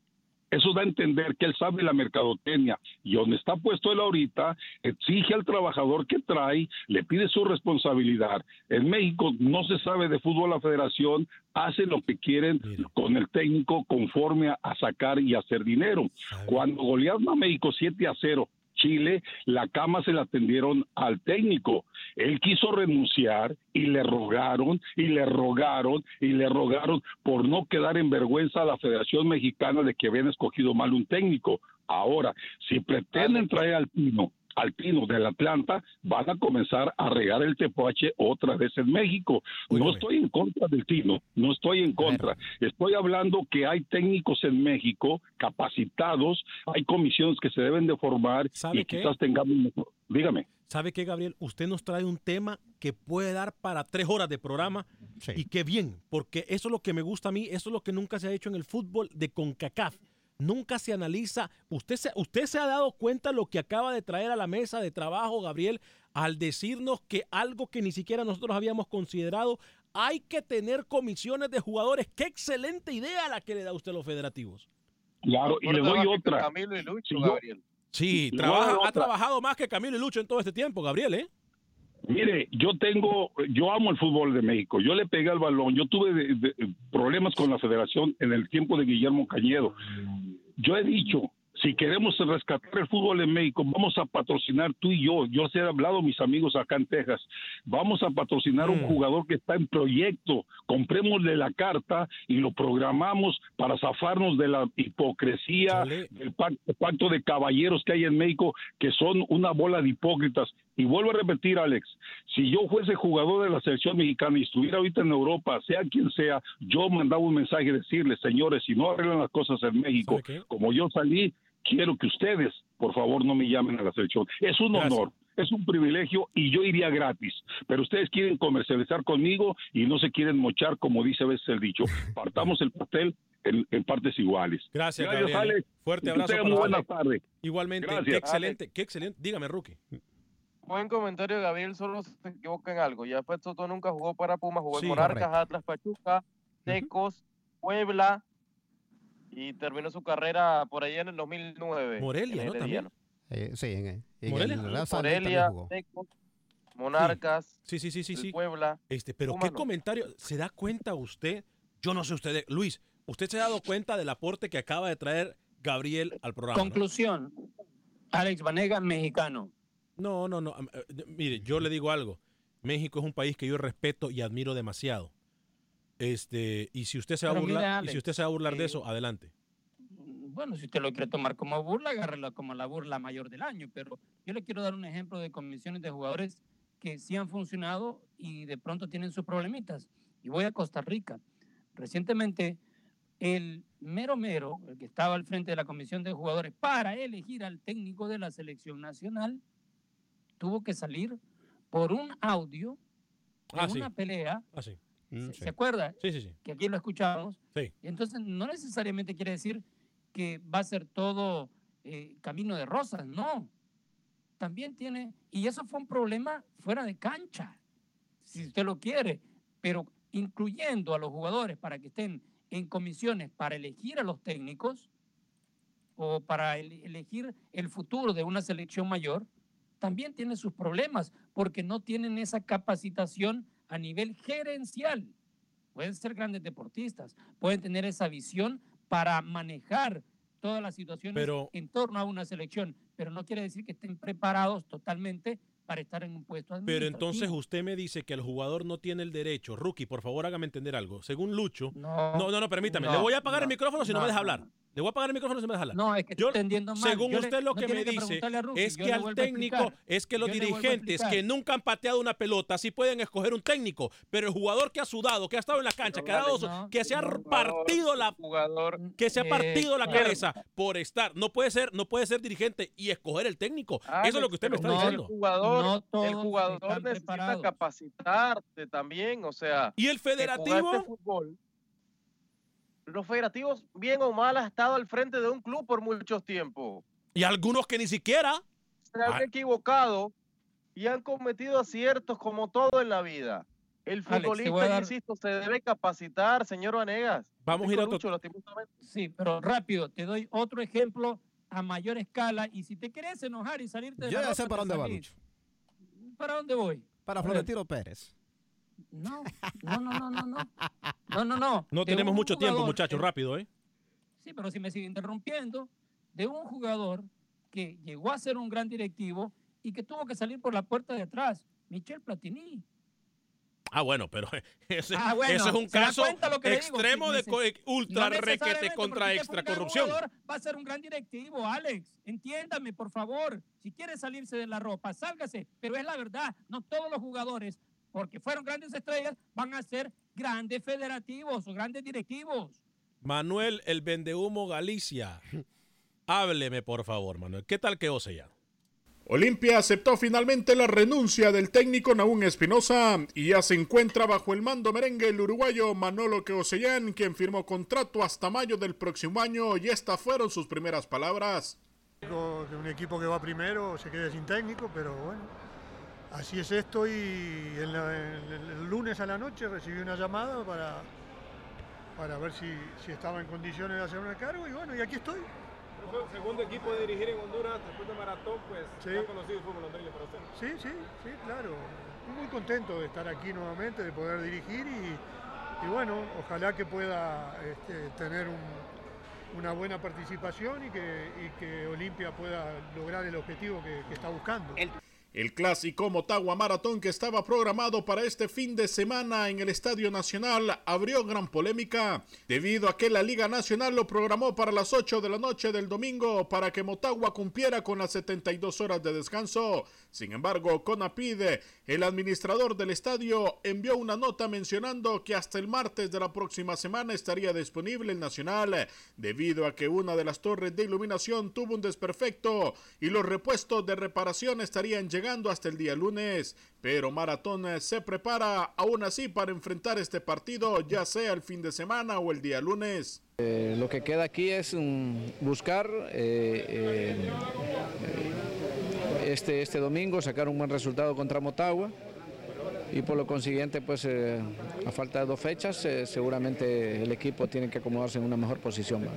Eso da a entender que él sabe la mercadotecnia y donde está puesto él ahorita, exige al trabajador que trae, le pide su responsabilidad. En México no se sabe de fútbol la federación, hace lo que quieren con el técnico conforme a, a sacar y hacer dinero. Cuando golearon a México 7 a 0 Chile, la cama se la atendieron al técnico. Él quiso renunciar y le rogaron y le rogaron y le rogaron por no quedar en vergüenza a la Federación Mexicana de que habían escogido mal un técnico. Ahora, si pretenden traer al Pino alpinos del Atlanta van a comenzar a regar el tepoache otra vez en México. no estoy en contra del Tino, no estoy en contra. Estoy hablando que hay técnicos en México capacitados, hay comisiones que se deben de formar y quizás tengamos... Dígame. ¿Sabe qué, Gabriel? Usted nos trae un tema que puede dar para tres horas de programa y qué bien, porque eso es lo que me gusta a mí, eso es lo que nunca se ha hecho en el fútbol de CONCACAF nunca se analiza. Usted se, usted se ha dado cuenta lo que acaba de traer a la mesa de trabajo, Gabriel, al decirnos que algo que ni siquiera nosotros habíamos considerado, hay que tener comisiones de jugadores. Qué excelente idea la que le da usted a los federativos. Claro, y le doy otra. Camilo y Lucho, Gabriel. Sí, trabaja, ha trabajado más que Camilo y Lucho en todo este tiempo, Gabriel, ¿eh? Mire, yo tengo, yo amo el fútbol de México. Yo le pegué al balón. Yo tuve problemas con la federación en el tiempo de Guillermo Cañedo. Yo he dicho, si queremos rescatar el fútbol en México, vamos a patrocinar tú y yo. Yo se he hablado mis amigos acá en Texas. Vamos a patrocinar un mm. jugador que está en proyecto. Comprémosle la carta y lo programamos para zafarnos de la hipocresía, del pacto, de caballeros que hay en México, que son una bola de hipócritas. Y vuelvo a repetir, Alex, si yo fuese jugador de la selección mexicana y estuviera ahorita en Europa, sea quien sea, yo mandaba un mensaje y decirles, señores, si no arreglan las cosas en México, como yo salí, quiero que ustedes, por favor, no me llamen a la selección. Es un honor, es un privilegio y yo iría gratis. Pero ustedes quieren comercializar conmigo y no se quieren mochar, como dice a veces el dicho. *laughs* Partamos el pastel en, en partes iguales. Gracias, Gracias. Alex. Fuerte abrazo. para muy usted. buena tarde. Igualmente, Gracias. qué excelente, qué excelente. Dígame, Rookie. Buen comentario, Gabriel, solo se equivoca en algo. Ya después Soto nunca jugó para Pumas, jugó Sí, en Monarcas, correcto. Atlas, Pachuca, Tecos, Puebla y terminó su carrera por allá en el 2009. Morelia, en ¿no? Herediano. Eh, sí, en, en el ¿Morelia? También Morelia, jugó. Tecos, Monarcas, Sí, sí, sí, sí, sí. Puebla. Este, pero Pumas qué no. comentario, ¿se da cuenta usted? Yo no sé usted, Luis, ¿usted se ha dado cuenta del aporte que acaba de traer Gabriel al programa? no? Conclusión. Alex Vanega, mexicano. No, no, no. eh, eh, Mire, yo le digo algo. México es un país que yo respeto y admiro demasiado. Este, y si usted se va a Pero burlar, y Alex, si usted se va a burlar de eh, eso, adelante. Bueno, si usted lo quiere tomar como burla, agárrelo como la burla mayor del año. Pero yo le quiero dar un ejemplo de comisiones de jugadores que sí han funcionado y de pronto tienen sus problemitas. Y voy a Costa Rica. Recientemente, el mero mero, el que estaba al frente de la comisión de jugadores para elegir al técnico de la selección nacional, tuvo que salir por un audio de Ah, sí. una pelea. Ah, sí. ¿Se, se acuerda? Sí, sí, sí. Que aquí lo escuchamos. Sí. Entonces no necesariamente quiere decir que va a ser todo eh, camino de rosas, no. También tiene, y eso fue un problema fuera de cancha, si usted lo quiere, pero incluyendo a los jugadores para que estén en comisiones para elegir a los técnicos o para ele- elegir el futuro de una selección mayor, también tiene sus problemas porque no tienen esa capacitación a nivel gerencial. Pueden ser grandes deportistas, pueden tener esa visión para manejar todas las situaciones Pero- en torno a una selección, pero no quiere decir que estén preparados totalmente para estar en un puesto Pero entonces usted me dice que el jugador no tiene el derecho. Rookie, por favor, hágame entender algo. Según Lucho. No, no, no, permítame. no, le voy a apagar el no, micrófono si no, me deja hablar. Le voy a apagar el micrófono si me deja hablar. No, es que Yo- entendiendo mal. Según Yo le- usted lo no que me dice es que al técnico, es que los dirigentes que nunca han pateado una pelota sí pueden escoger un técnico, pero el jugador que ha sudado, que ha estado en la cancha, que ha no, que se ha no, partido la jugador que se ha partido la Eh, cabeza por estar, no puede ser, no puede ser dirigente y escoger el técnico. Eso es lo que usted me está pero diciendo. El jugador, No el jugador necesita preparados. capacitarte también, o sea. ¿Y el que federativo? Los federativos, bien o mal, han estado al frente de un club por muchos tiempos. Y algunos que ni siquiera. Se han Ah. equivocado y han cometido aciertos como todo en la vida. El futbolista, dar- insisto, se debe capacitar, señor Vanegas. Vamos a ir a otro-. Sí, pero rápido, te doy otro ejemplo a mayor escala y si te quieres enojar y salirte de Yo la ya sé para dónde va. Lucho. ¿Para dónde voy? Para. Florentino Pérez. No, no, no, no, no, no. *laughs* No, no, no. No De tenemos mucho tiempo, muchachos, rápido, ¿eh? Sí, pero si me sigue interrumpiendo, de un jugador que llegó a ser un gran directivo y que tuvo que salir por la puerta de atrás, Michel Platini. Ah, bueno, pero *laughs* ese, Ah, bueno, ese es un ¿se da caso que digo? extremo Sí, de co- ultra No requete contra extra corrupción. jugador Va a ser un gran directivo, Alex. Entiéndame, por favor. Si quiere salirse de la ropa, sálgase. Pero es la verdad, no todos los jugadores, porque fueron grandes estrellas, van a ser grandes federativos o grandes directivos. Manuel, el vendehumo Galicia. Hábleme, por favor, Manuel. ¿Qué tal quedó ya? Olimpia aceptó finalmente la renuncia del técnico Naún Espinosa y ya se encuentra bajo el mando merengue el uruguayo Manolo Queosellán, quien firmó contrato hasta mayo del próximo año y estas fueron sus primeras palabras. Un equipo que va primero se quede sin técnico, pero bueno, así es esto y en la- en el, el lunes a la noche recibí una llamada para, para ver si, si estaba en condiciones de hacerme cargo y bueno, y aquí estoy. Segundo equipo de dirigir en Honduras después de maratón, pues Sí. ya conocido el fútbol hondureño para usted. Sí, sí, sí, claro. Muy contento de estar aquí nuevamente, de poder dirigir y, y bueno, ojalá que pueda este, tener un- una buena participación y que, y que Olimpia pueda lograr el objetivo que, que está buscando. El clásico Motagua Maratón que estaba programado para este fin de semana en el Estadio Nacional abrió gran polémica debido a que la Liga Nacional lo programó para las 8 de la noche del domingo para que Motagua cumpliera con las 72 horas de descanso. Sin embargo, Conapide, el administrador del estadio, envió una nota mencionando que hasta el martes de la próxima semana estaría disponible el Nacional debido a que una de las torres de iluminación tuvo un desperfecto y los repuestos de reparación estarían llegando hasta el día lunes, pero Maratón eh, se prepara aún así para enfrentar este partido, ya sea el fin de semana o el día lunes. Eh, lo que queda aquí es um, buscar eh, este, este domingo, sacar un buen resultado contra Motagua y por lo consiguiente, pues a falta de dos fechas, seguramente el equipo tiene que acomodarse en una mejor posición.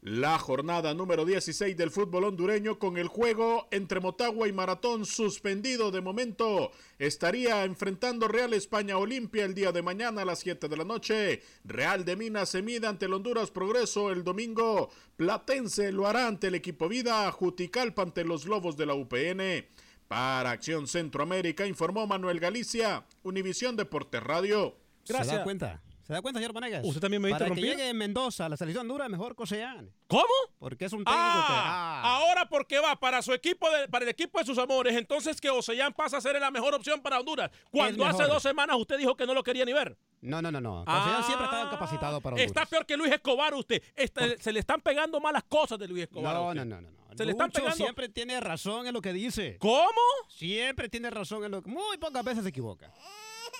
La jornada número 16 del fútbol hondureño con el juego entre Motagua y Maratón suspendido de momento. Estaría enfrentando Real España Olimpia el día de mañana a las 7 de la noche. Real de Minas se mide ante el Honduras Progreso el domingo. Platense lo hará ante el equipo Vida. Juticalpa ante los Lobos de la UPN. Para Acción Centroamérica informó Manuel Galicia, Univisión Deportes Radio. Gracias. ¿Se da cuenta? ¿Se da cuenta, señor Vanegas? ¿Usted también me Para que llegue Mendoza a la selección dura, mejor Cosean. ¿Cómo? Porque es un técnico que... Ah, ahora porque va para su equipo, de, para el equipo de sus amores, entonces que Ocean pasa a ser la mejor opción para Honduras. Cuando hace dos semanas usted dijo que no lo quería ni ver. No, no, no, no. Ocean siempre estaba capacitado para Honduras. Está peor que Luis Escobar usted. Este, se le están pegando malas cosas de Luis Escobar. No, no, no, no. Se le están pegando. siempre tiene razón en lo que dice. ¿Cómo? Siempre tiene razón en lo que... Muy pocas veces se equivoca.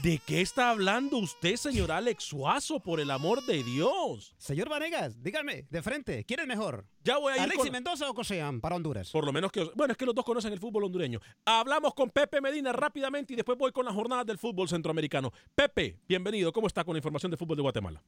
¿De qué está hablando usted, señor Alex Suazo, por el amor de Dios? Señor Vanegas, dígame, de frente, ¿quién es mejor? Ya voy a ir ¿Alexis Mendoza o Cosean para Honduras? Por lo menos que... Bueno, es que los dos conocen el fútbol hondureño. Hablamos con Pepe Medina rápidamente y después voy con las jornadas del fútbol centroamericano. Pepe, bienvenido. ¿Cómo está con la información de fútbol de Guatemala?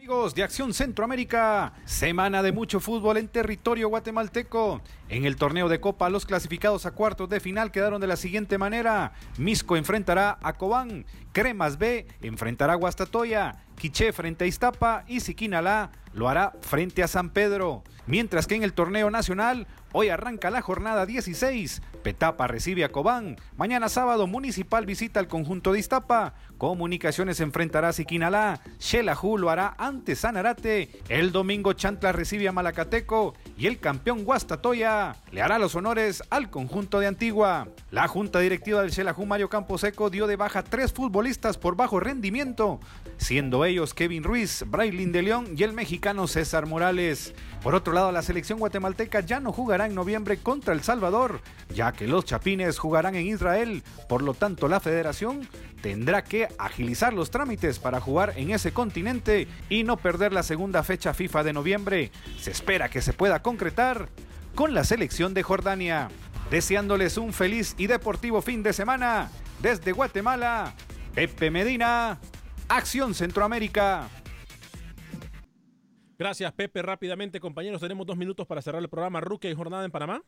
amigos de Acción Centroamérica? Semana de mucho fútbol en territorio guatemalteco. En el torneo de Copa, los clasificados a cuartos de final quedaron de la siguiente manera. Misco enfrentará a Cobán, Cremas B enfrentará a Guastatoya, Quiché frente a Iztapa y Siquinalá lo hará frente a San Pedro. Mientras que en el torneo nacional, hoy arranca la jornada 16. Petapa recibe a Cobán. Mañana sábado, Municipal visita al conjunto de Iztapa. Comunicaciones enfrentará a Siquinalá. Xelajú lo hará ante Sanarate. El domingo, Chantla recibe a Malacateco. Y el campeón Guastatoya le hará los honores al conjunto de Antigua. La junta directiva del Xelajú, Mario Camposeco, dio de baja tres futbolistas por bajo rendimiento, siendo ellos Kevin Ruiz, Braylin de León y el mexicano César Morales. Por otro lado, la selección guatemalteca ya no jugará en noviembre contra El Salvador, ya que los chapines jugarán en Israel. Por lo tanto, la federación tendrá que agilizar los trámites para jugar en ese continente y no perder la segunda fecha FIFA de noviembre. Se espera que se pueda concretar con la selección de Jordania. Deseándoles un feliz y deportivo fin de semana desde Guatemala, Pepe Medina, Acción Centroamérica. Gracias, Pepe. Rápidamente, compañeros, tenemos dos minutos para cerrar el programa. Ruque y jornada en Panamá.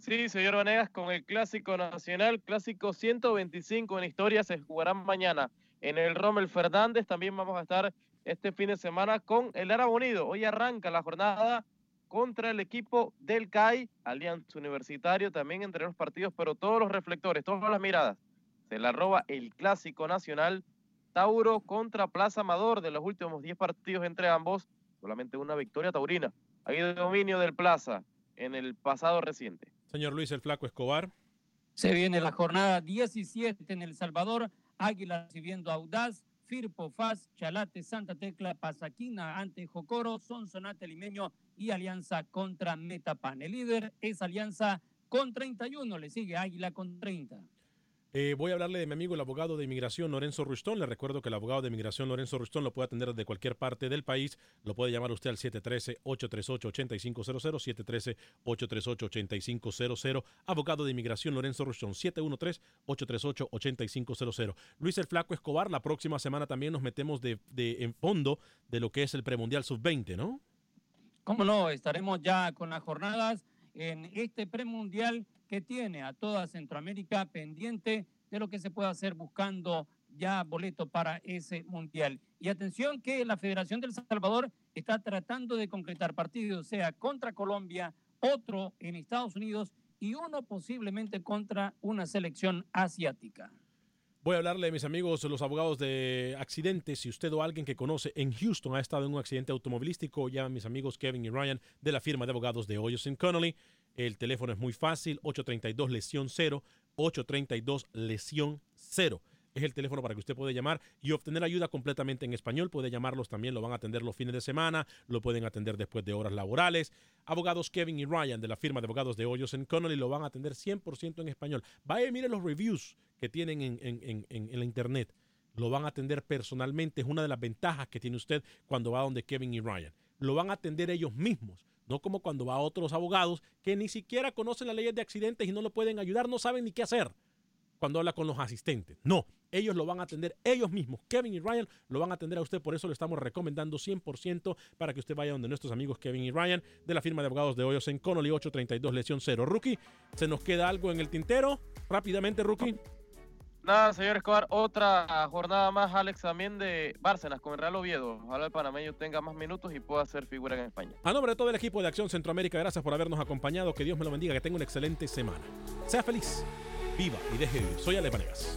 Sí, señor Vanegas, con el Clásico Nacional, Clásico 125 en historia, se jugarán mañana en el Rommel Fernández. También vamos a estar este fin de semana con el Árabe Unido. Hoy arranca la jornada contra el equipo del CAI, Alianza Universitario, también entre los partidos, pero todos los reflectores, todas las miradas, se la roba el Clásico Nacional Tauro contra Plaza Amador. De los últimos 10 partidos entre ambos, solamente una victoria taurina. Hay dominio del Plaza en el pasado reciente. Señor Luis el Flaco Escobar. Se viene la jornada 17 en El Salvador. Águila recibiendo Audaz, Firpo, Faz, Chalate, Santa Tecla, Pasaquina ante Jocoro, Sonsonate Limeño y Alianza contra Metapan. El líder es Alianza con 31, le sigue Águila con 30. Eh, voy a hablarle de mi amigo el abogado de inmigración Lorenzo Rustón. Le recuerdo que el abogado de inmigración Lorenzo Rustón lo puede atender desde cualquier parte del país. Lo puede llamar usted al 713-838-8500, 713-838-8500. Abogado de inmigración Lorenzo Rustón, 713-838-8500. Luis el Flaco Escobar, la próxima semana también nos metemos de, en fondo de lo que es el premundial sub-20, ¿no? ¿Cómo no? Estaremos ya con las jornadas en este premundial que tiene a toda Centroamérica pendiente de lo que se puede hacer buscando ya boleto para ese mundial. Y atención que la Federación del Salvador está tratando de concretar partidos, sea contra Colombia otro en Estados Unidos y uno posiblemente contra una selección asiática. Voy a hablarle, mis amigos, los abogados de accidentes. Si usted o alguien que conoce en Houston ha estado en un accidente automovilístico, ya mis amigos Kevin y Ryan de la firma de abogados de Hoyos Connolly. El teléfono es muy fácil, 832 lesión 0, 832 lesión 0 es el teléfono para que usted pueda llamar y obtener ayuda completamente en español. Puede llamarlos también, lo van a atender los fines de semana, lo pueden atender después de horas laborales. Abogados Kevin y Ryan de la firma de abogados de Hoyos en Connolly lo van a atender 100% en español. Vaya y mire los reviews que tienen en, en la internet. Lo van a atender personalmente. Es una de las ventajas que tiene usted cuando va donde Kevin y Ryan. Lo van a atender ellos mismos no como cuando va a otros abogados que ni siquiera conocen las leyes de accidentes y no lo pueden ayudar, no saben ni qué hacer cuando habla con los asistentes. No, ellos lo van a atender ellos mismos. Kevin y Ryan lo van a atender a usted, por eso le estamos recomendando 100% para que usted vaya donde nuestros amigos Kevin y Ryan de la firma de abogados de Hoyos en Connolly 832 lesión 0. Rookie, ¿se nos queda algo en el tintero? Rápidamente, Rookie. Nada, señor Escobar, otra jornada más, Alex, también de Bárcenas con el Real Oviedo. Ojalá el panameño tenga más minutos y pueda hacer figura en España. A nombre de todo el equipo de Acción Centroamérica, gracias por habernos acompañado. Que Dios me lo bendiga, que tenga una excelente semana. Sea feliz viva y deje vivir. Soy Ale Panegas.